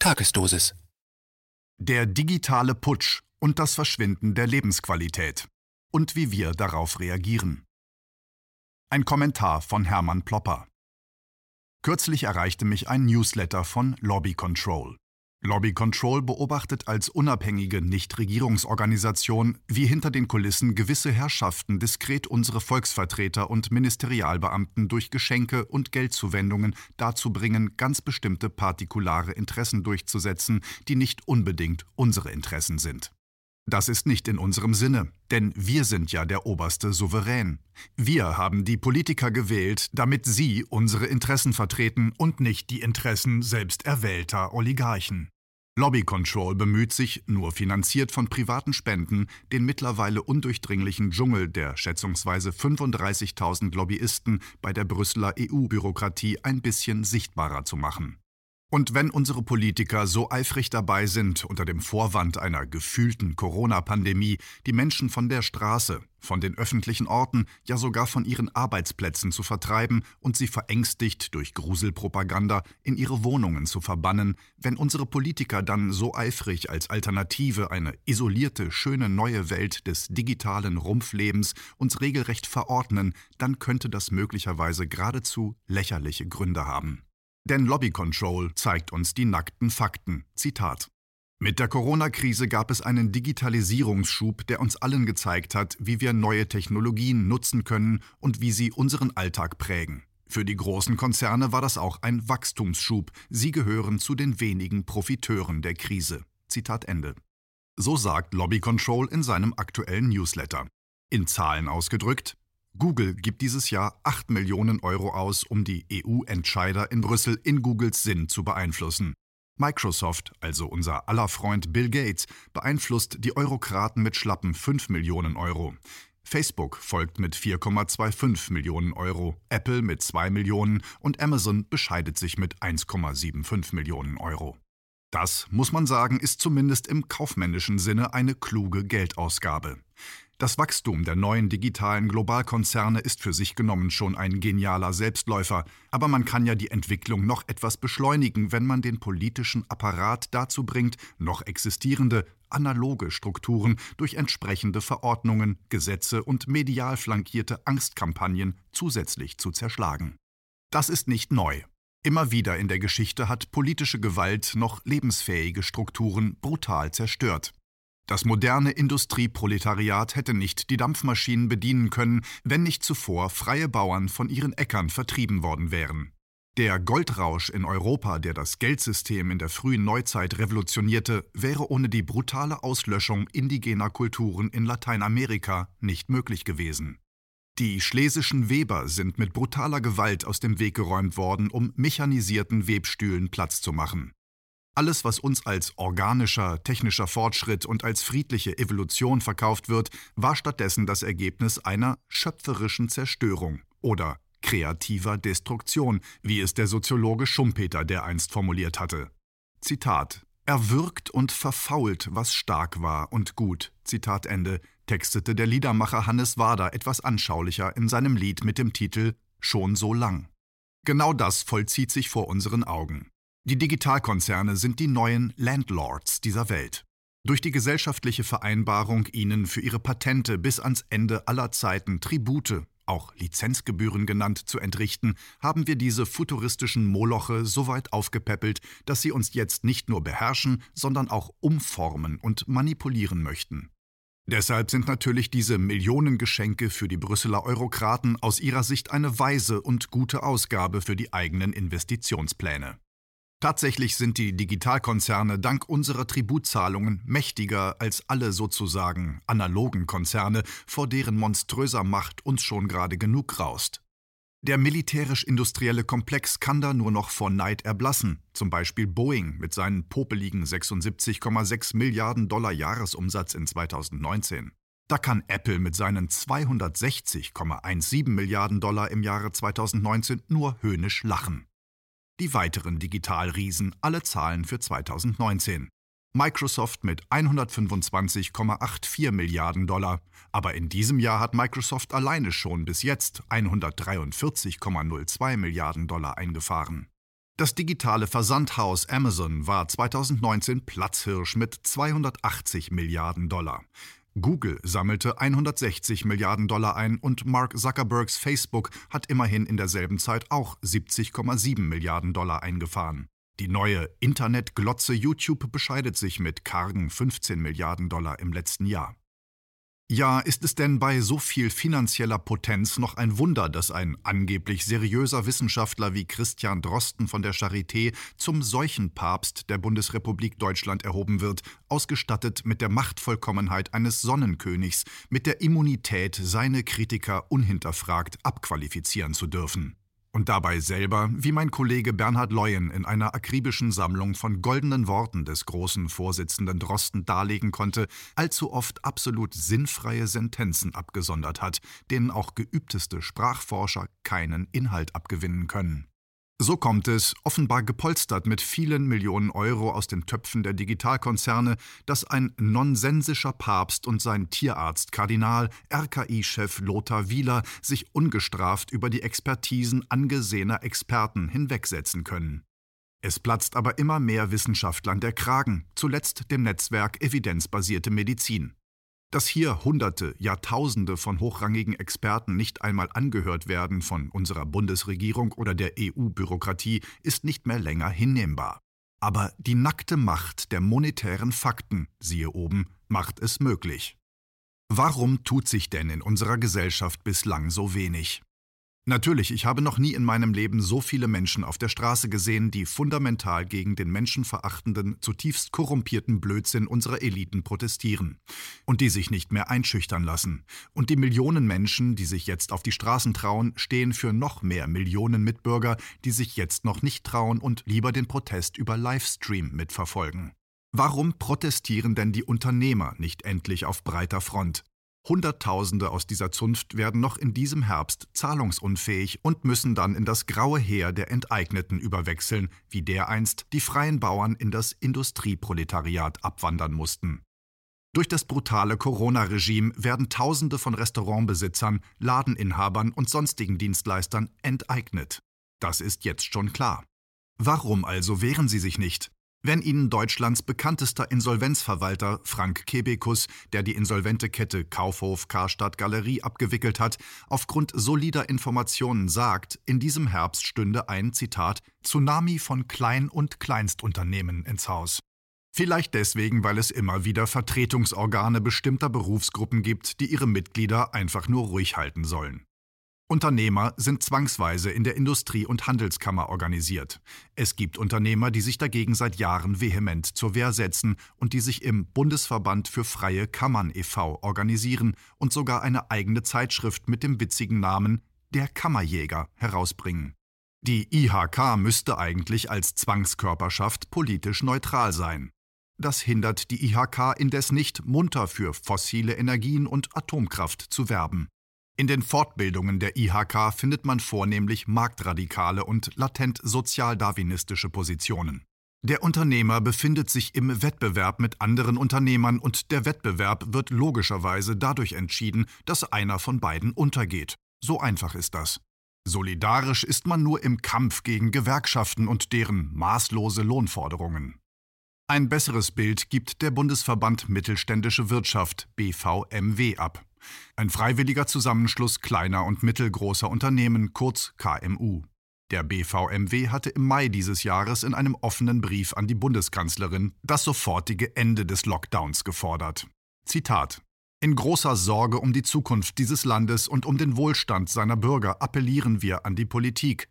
Tagesdosis. Der digitale Putsch und das Verschwinden der Lebensqualität und wie wir darauf reagieren. Ein Kommentar von Hermann Plopper. Kürzlich erreichte mich ein Newsletter von Lobby Control. Lobby Control beobachtet als unabhängige Nichtregierungsorganisation, wie hinter den Kulissen gewisse Herrschaften diskret unsere Volksvertreter und Ministerialbeamten durch Geschenke und Geldzuwendungen dazu bringen, ganz bestimmte partikulare Interessen durchzusetzen, die nicht unbedingt unsere Interessen sind. Das ist nicht in unserem Sinne, denn wir sind ja der oberste Souverän. Wir haben die Politiker gewählt, damit sie unsere Interessen vertreten und nicht die Interessen selbst erwählter Oligarchen. Lobby Control bemüht sich, nur finanziert von privaten Spenden, den mittlerweile undurchdringlichen Dschungel der schätzungsweise 35.000 Lobbyisten bei der Brüsseler EU-Bürokratie ein bisschen sichtbarer zu machen. Und wenn unsere Politiker so eifrig dabei sind, unter dem Vorwand einer gefühlten Corona-Pandemie die Menschen von der Straße, von den öffentlichen Orten, ja sogar von ihren Arbeitsplätzen zu vertreiben und sie verängstigt durch Gruselpropaganda in ihre Wohnungen zu verbannen, wenn unsere Politiker dann so eifrig als Alternative eine isolierte, schöne neue Welt des digitalen Rumpflebens uns regelrecht verordnen, dann könnte das möglicherweise geradezu lächerliche Gründe haben. Denn Lobby Control zeigt uns die nackten Fakten. Zitat. Mit der Corona-Krise gab es einen Digitalisierungsschub, der uns allen gezeigt hat, wie wir neue Technologien nutzen können und wie sie unseren Alltag prägen. Für die großen Konzerne war das auch ein Wachstumsschub. Sie gehören zu den wenigen Profiteuren der Krise. Zitat Ende. So sagt Lobby Control in seinem aktuellen Newsletter. In Zahlen ausgedrückt, Google gibt dieses Jahr 8 Millionen Euro aus, um die EU-Entscheider in Brüssel in Googles Sinn zu beeinflussen. Microsoft, also unser aller Freund Bill Gates, beeinflusst die Eurokraten mit schlappen 5 Millionen Euro. Facebook folgt mit 4,25 Millionen Euro, Apple mit 2 Millionen und Amazon bescheidet sich mit 1,75 Millionen Euro. Das, muss man sagen, ist zumindest im kaufmännischen Sinne eine kluge Geldausgabe. Das Wachstum der neuen digitalen Globalkonzerne ist für sich genommen schon ein genialer Selbstläufer, aber man kann ja die Entwicklung noch etwas beschleunigen, wenn man den politischen Apparat dazu bringt, noch existierende, analoge Strukturen durch entsprechende Verordnungen, Gesetze und medial flankierte Angstkampagnen zusätzlich zu zerschlagen. Das ist nicht neu. Immer wieder in der Geschichte hat politische Gewalt noch lebensfähige Strukturen brutal zerstört. Das moderne Industrieproletariat hätte nicht die Dampfmaschinen bedienen können, wenn nicht zuvor freie Bauern von ihren Äckern vertrieben worden wären. Der Goldrausch in Europa, der das Geldsystem in der frühen Neuzeit revolutionierte, wäre ohne die brutale Auslöschung indigener Kulturen in Lateinamerika nicht möglich gewesen. Die schlesischen Weber sind mit brutaler Gewalt aus dem Weg geräumt worden, um mechanisierten Webstühlen Platz zu machen. Alles, was uns als organischer, technischer Fortschritt und als friedliche Evolution verkauft wird, war stattdessen das Ergebnis einer schöpferischen Zerstörung oder kreativer Destruktion, wie es der Soziologe Schumpeter dereinst formuliert hatte. Zitat Er wirkt und verfault, was stark war und gut. Zitat Ende, textete der Liedermacher Hannes Wader etwas anschaulicher in seinem Lied mit dem Titel Schon so lang. Genau das vollzieht sich vor unseren Augen. Die Digitalkonzerne sind die neuen Landlords dieser Welt. Durch die gesellschaftliche Vereinbarung, ihnen für ihre Patente bis ans Ende aller Zeiten Tribute, auch Lizenzgebühren genannt, zu entrichten, haben wir diese futuristischen Moloche so weit aufgepäppelt, dass sie uns jetzt nicht nur beherrschen, sondern auch umformen und manipulieren möchten. Deshalb sind natürlich diese Millionengeschenke für die Brüsseler Eurokraten aus ihrer Sicht eine weise und gute Ausgabe für die eigenen Investitionspläne. Tatsächlich sind die Digitalkonzerne dank unserer Tributzahlungen mächtiger als alle sozusagen analogen Konzerne, vor deren monströser Macht uns schon gerade genug graust. Der militärisch-industrielle Komplex kann da nur noch vor Neid erblassen, zum Beispiel Boeing mit seinen popeligen 76,6 Milliarden Dollar Jahresumsatz in 2019. Da kann Apple mit seinen 260,17 Milliarden Dollar im Jahre 2019 nur höhnisch lachen. Die weiteren Digitalriesen alle Zahlen für 2019. Microsoft mit 125,84 Milliarden Dollar, aber in diesem Jahr hat Microsoft alleine schon bis jetzt 143,02 Milliarden Dollar eingefahren. Das digitale Versandhaus Amazon war 2019 Platzhirsch mit 280 Milliarden Dollar. Google sammelte 160 Milliarden Dollar ein und Mark Zuckerbergs Facebook hat immerhin in derselben Zeit auch 70,7 Milliarden Dollar eingefahren. Die neue Internetglotze YouTube bescheidet sich mit kargen 15 Milliarden Dollar im letzten Jahr. Ja, ist es denn bei so viel finanzieller Potenz noch ein Wunder, dass ein angeblich seriöser Wissenschaftler wie Christian Drosten von der Charité zum Seuchenpapst der Bundesrepublik Deutschland erhoben wird, ausgestattet mit der Machtvollkommenheit eines Sonnenkönigs, mit der Immunität, seine Kritiker unhinterfragt abqualifizieren zu dürfen? Und dabei selber, wie mein Kollege Bernhard Leuen in einer akribischen Sammlung von goldenen Worten des großen Vorsitzenden Drosten darlegen konnte, allzu oft absolut sinnfreie Sentenzen abgesondert hat, denen auch geübteste Sprachforscher keinen Inhalt abgewinnen können. So kommt es, offenbar gepolstert mit vielen Millionen Euro aus den Töpfen der Digitalkonzerne, dass ein nonsensischer Papst und sein Tierarzt Kardinal, RKI-Chef Lothar Wieler sich ungestraft über die Expertisen angesehener Experten hinwegsetzen können. Es platzt aber immer mehr Wissenschaftlern der Kragen, zuletzt dem Netzwerk Evidenzbasierte Medizin. Dass hier Hunderte, Jahrtausende von hochrangigen Experten nicht einmal angehört werden von unserer Bundesregierung oder der EU-Bürokratie, ist nicht mehr länger hinnehmbar. Aber die nackte Macht der monetären Fakten, siehe oben, macht es möglich. Warum tut sich denn in unserer Gesellschaft bislang so wenig? Natürlich, ich habe noch nie in meinem Leben so viele Menschen auf der Straße gesehen, die fundamental gegen den menschenverachtenden, zutiefst korrumpierten Blödsinn unserer Eliten protestieren und die sich nicht mehr einschüchtern lassen. Und die Millionen Menschen, die sich jetzt auf die Straßen trauen, stehen für noch mehr Millionen Mitbürger, die sich jetzt noch nicht trauen und lieber den Protest über Livestream mitverfolgen. Warum protestieren denn die Unternehmer nicht endlich auf breiter Front? Hunderttausende aus dieser Zunft werden noch in diesem Herbst zahlungsunfähig und müssen dann in das graue Heer der Enteigneten überwechseln, wie dereinst die freien Bauern in das Industrieproletariat abwandern mussten. Durch das brutale Corona-Regime werden Tausende von Restaurantbesitzern, Ladeninhabern und sonstigen Dienstleistern enteignet. Das ist jetzt schon klar. Warum also wehren sie sich nicht? Wenn Ihnen Deutschlands bekanntester Insolvenzverwalter Frank Kebekus, der die insolvente Kette Kaufhof Karstadt Galerie abgewickelt hat, aufgrund solider Informationen sagt, in diesem Herbst stünde ein Zitat Tsunami von Klein- und Kleinstunternehmen ins Haus. Vielleicht deswegen, weil es immer wieder Vertretungsorgane bestimmter Berufsgruppen gibt, die ihre Mitglieder einfach nur ruhig halten sollen. Unternehmer sind zwangsweise in der Industrie- und Handelskammer organisiert. Es gibt Unternehmer, die sich dagegen seit Jahren vehement zur Wehr setzen und die sich im Bundesverband für freie Kammern e.V. organisieren und sogar eine eigene Zeitschrift mit dem witzigen Namen Der Kammerjäger herausbringen. Die IHK müsste eigentlich als Zwangskörperschaft politisch neutral sein. Das hindert die IHK indes nicht, munter für fossile Energien und Atomkraft zu werben. In den Fortbildungen der IHK findet man vornehmlich marktradikale und latent sozialdarwinistische Positionen. Der Unternehmer befindet sich im Wettbewerb mit anderen Unternehmern und der Wettbewerb wird logischerweise dadurch entschieden, dass einer von beiden untergeht. So einfach ist das. Solidarisch ist man nur im Kampf gegen Gewerkschaften und deren maßlose Lohnforderungen. Ein besseres Bild gibt der Bundesverband Mittelständische Wirtschaft BVMW ab. Ein freiwilliger Zusammenschluss kleiner und mittelgroßer Unternehmen, kurz KMU. Der BVMW hatte im Mai dieses Jahres in einem offenen Brief an die Bundeskanzlerin das sofortige Ende des Lockdowns gefordert. Zitat in großer Sorge um die Zukunft dieses Landes und um den Wohlstand seiner Bürger appellieren wir an die Politik.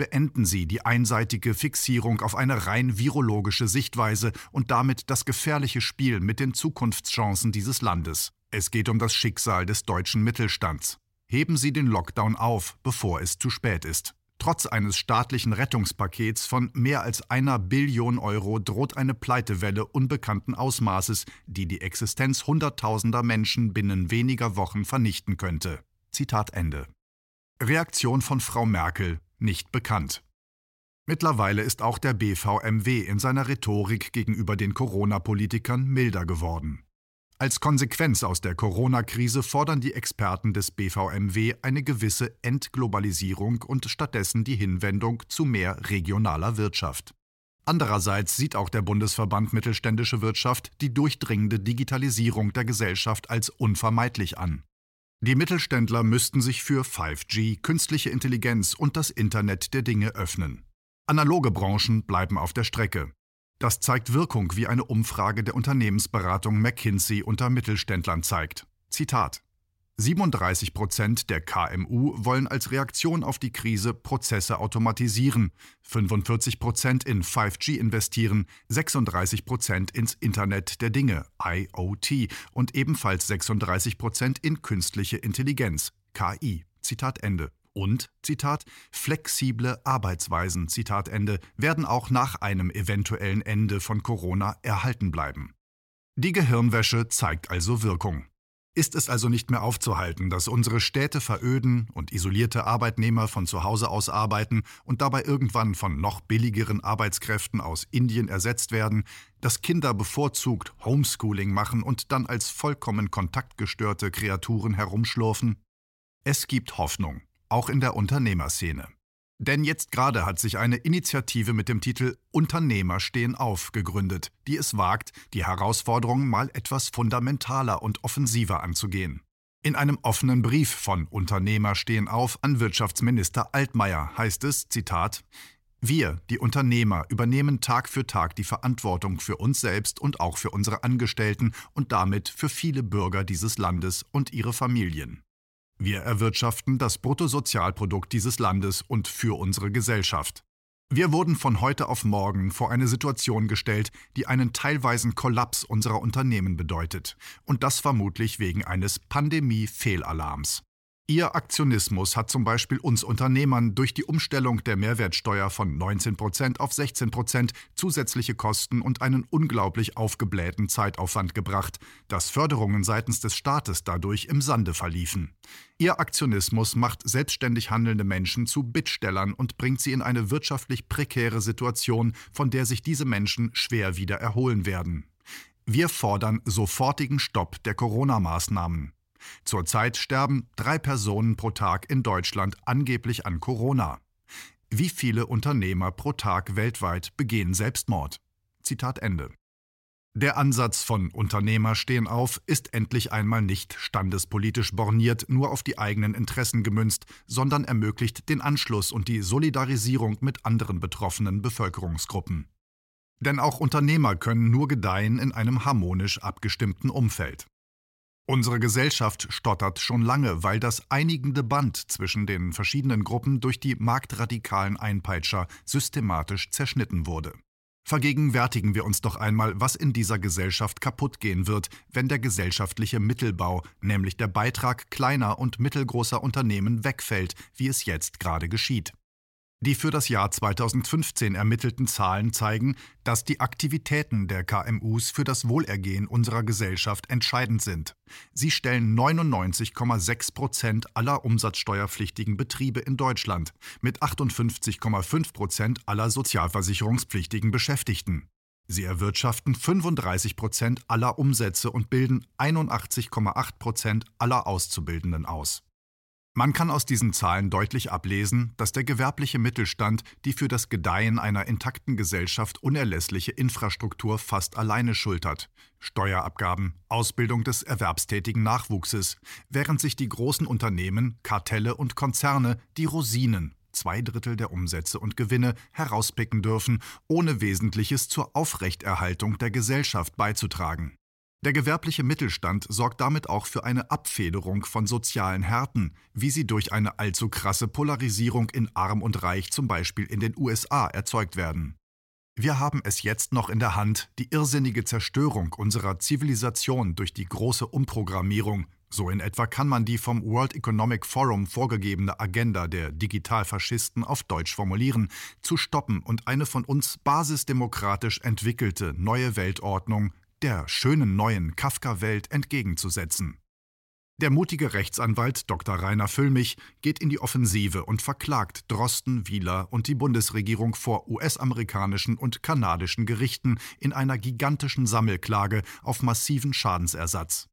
Beenden Sie die einseitige Fixierung auf eine rein virologische Sichtweise und damit das gefährliche Spiel mit den Zukunftschancen dieses Landes. Es geht um das Schicksal des deutschen Mittelstands. Heben Sie den Lockdown auf, bevor es zu spät ist. Trotz eines staatlichen Rettungspakets von mehr als einer Billion Euro droht eine Pleitewelle unbekannten Ausmaßes, die die Existenz Hunderttausender Menschen binnen weniger Wochen vernichten könnte. Zitat Ende. Reaktion von Frau Merkel nicht bekannt. Mittlerweile ist auch der BVMW in seiner Rhetorik gegenüber den Corona-Politikern milder geworden. Als Konsequenz aus der Corona-Krise fordern die Experten des BVMW eine gewisse Entglobalisierung und stattdessen die Hinwendung zu mehr regionaler Wirtschaft. Andererseits sieht auch der Bundesverband Mittelständische Wirtschaft die durchdringende Digitalisierung der Gesellschaft als unvermeidlich an. Die Mittelständler müssten sich für 5G, künstliche Intelligenz und das Internet der Dinge öffnen. Analoge Branchen bleiben auf der Strecke. Das zeigt Wirkung, wie eine Umfrage der Unternehmensberatung McKinsey unter Mittelständlern zeigt. Zitat 37 Prozent der KMU wollen als Reaktion auf die Krise Prozesse automatisieren, 45 Prozent in 5G investieren, 36 Prozent ins Internet der Dinge IoT und ebenfalls 36 Prozent in künstliche Intelligenz KI. Zitat Ende. Und, Zitat, flexible Arbeitsweisen, Zitat Ende, werden auch nach einem eventuellen Ende von Corona erhalten bleiben. Die Gehirnwäsche zeigt also Wirkung. Ist es also nicht mehr aufzuhalten, dass unsere Städte veröden und isolierte Arbeitnehmer von zu Hause aus arbeiten und dabei irgendwann von noch billigeren Arbeitskräften aus Indien ersetzt werden, dass Kinder bevorzugt Homeschooling machen und dann als vollkommen kontaktgestörte Kreaturen herumschlurfen? Es gibt Hoffnung auch in der Unternehmerszene. Denn jetzt gerade hat sich eine Initiative mit dem Titel Unternehmer stehen auf gegründet, die es wagt, die Herausforderungen mal etwas fundamentaler und offensiver anzugehen. In einem offenen Brief von Unternehmer stehen auf an Wirtschaftsminister Altmaier heißt es, Zitat, wir, die Unternehmer, übernehmen Tag für Tag die Verantwortung für uns selbst und auch für unsere Angestellten und damit für viele Bürger dieses Landes und ihre Familien. Wir erwirtschaften das Bruttosozialprodukt dieses Landes und für unsere Gesellschaft. Wir wurden von heute auf morgen vor eine Situation gestellt, die einen teilweisen Kollaps unserer Unternehmen bedeutet, und das vermutlich wegen eines Pandemie-Fehlalarms. Ihr Aktionismus hat zum Beispiel uns Unternehmern durch die Umstellung der Mehrwertsteuer von 19% auf 16% zusätzliche Kosten und einen unglaublich aufgeblähten Zeitaufwand gebracht, dass Förderungen seitens des Staates dadurch im Sande verliefen. Ihr Aktionismus macht selbstständig handelnde Menschen zu Bittstellern und bringt sie in eine wirtschaftlich prekäre Situation, von der sich diese Menschen schwer wieder erholen werden. Wir fordern sofortigen Stopp der Corona-Maßnahmen. Zurzeit sterben drei Personen pro Tag in Deutschland angeblich an Corona. Wie viele Unternehmer pro Tag weltweit begehen Selbstmord? Zitat Ende. Der Ansatz von Unternehmer stehen auf ist endlich einmal nicht standespolitisch borniert, nur auf die eigenen Interessen gemünzt, sondern ermöglicht den Anschluss und die Solidarisierung mit anderen betroffenen Bevölkerungsgruppen. Denn auch Unternehmer können nur gedeihen in einem harmonisch abgestimmten Umfeld. Unsere Gesellschaft stottert schon lange, weil das einigende Band zwischen den verschiedenen Gruppen durch die marktradikalen Einpeitscher systematisch zerschnitten wurde. Vergegenwärtigen wir uns doch einmal, was in dieser Gesellschaft kaputt gehen wird, wenn der gesellschaftliche Mittelbau, nämlich der Beitrag kleiner und mittelgroßer Unternehmen, wegfällt, wie es jetzt gerade geschieht. Die für das Jahr 2015 ermittelten Zahlen zeigen, dass die Aktivitäten der KMUs für das Wohlergehen unserer Gesellschaft entscheidend sind. Sie stellen 99,6 Prozent aller umsatzsteuerpflichtigen Betriebe in Deutschland mit 58,5 Prozent aller sozialversicherungspflichtigen Beschäftigten. Sie erwirtschaften 35 Prozent aller Umsätze und bilden 81,8 Prozent aller Auszubildenden aus. Man kann aus diesen Zahlen deutlich ablesen, dass der gewerbliche Mittelstand die für das Gedeihen einer intakten Gesellschaft unerlässliche Infrastruktur fast alleine schultert. Steuerabgaben, Ausbildung des erwerbstätigen Nachwuchses, während sich die großen Unternehmen, Kartelle und Konzerne die Rosinen, zwei Drittel der Umsätze und Gewinne, herauspicken dürfen, ohne Wesentliches zur Aufrechterhaltung der Gesellschaft beizutragen. Der gewerbliche Mittelstand sorgt damit auch für eine Abfederung von sozialen Härten, wie sie durch eine allzu krasse Polarisierung in Arm und Reich zum Beispiel in den USA erzeugt werden. Wir haben es jetzt noch in der Hand, die irrsinnige Zerstörung unserer Zivilisation durch die große Umprogrammierung, so in etwa kann man die vom World Economic Forum vorgegebene Agenda der Digitalfaschisten auf Deutsch formulieren, zu stoppen und eine von uns basisdemokratisch entwickelte neue Weltordnung der schönen neuen Kafka-Welt entgegenzusetzen. Der mutige Rechtsanwalt Dr. Rainer Füllmich geht in die Offensive und verklagt Drosten, Wieler und die Bundesregierung vor US-amerikanischen und kanadischen Gerichten in einer gigantischen Sammelklage auf massiven Schadensersatz.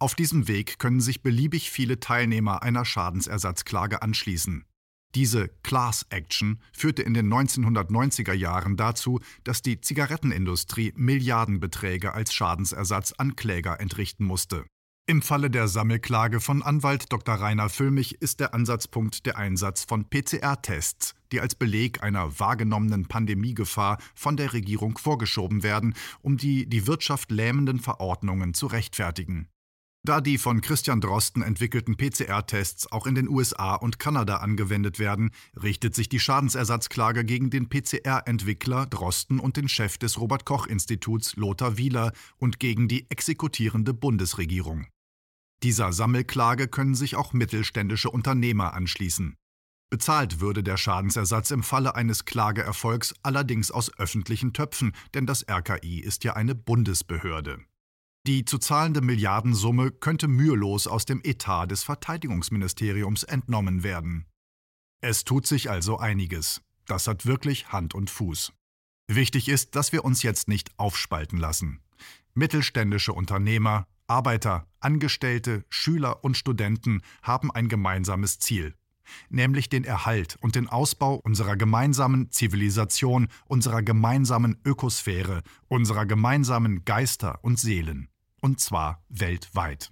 Auf diesem Weg können sich beliebig viele Teilnehmer einer Schadensersatzklage anschließen. Diese Class Action führte in den 1990er Jahren dazu, dass die Zigarettenindustrie Milliardenbeträge als Schadensersatz an Kläger entrichten musste. Im Falle der Sammelklage von Anwalt Dr. Rainer Füllmich ist der Ansatzpunkt der Einsatz von PCR-Tests, die als Beleg einer wahrgenommenen Pandemiegefahr von der Regierung vorgeschoben werden, um die die Wirtschaft lähmenden Verordnungen zu rechtfertigen. Da die von Christian Drosten entwickelten PCR-Tests auch in den USA und Kanada angewendet werden, richtet sich die Schadensersatzklage gegen den PCR-Entwickler Drosten und den Chef des Robert Koch Instituts Lothar Wieler und gegen die exekutierende Bundesregierung. Dieser Sammelklage können sich auch mittelständische Unternehmer anschließen. Bezahlt würde der Schadensersatz im Falle eines Klageerfolgs allerdings aus öffentlichen Töpfen, denn das RKI ist ja eine Bundesbehörde. Die zu zahlende Milliardensumme könnte mühelos aus dem Etat des Verteidigungsministeriums entnommen werden. Es tut sich also einiges. Das hat wirklich Hand und Fuß. Wichtig ist, dass wir uns jetzt nicht aufspalten lassen. Mittelständische Unternehmer, Arbeiter, Angestellte, Schüler und Studenten haben ein gemeinsames Ziel, nämlich den Erhalt und den Ausbau unserer gemeinsamen Zivilisation, unserer gemeinsamen Ökosphäre, unserer gemeinsamen Geister und Seelen und zwar weltweit.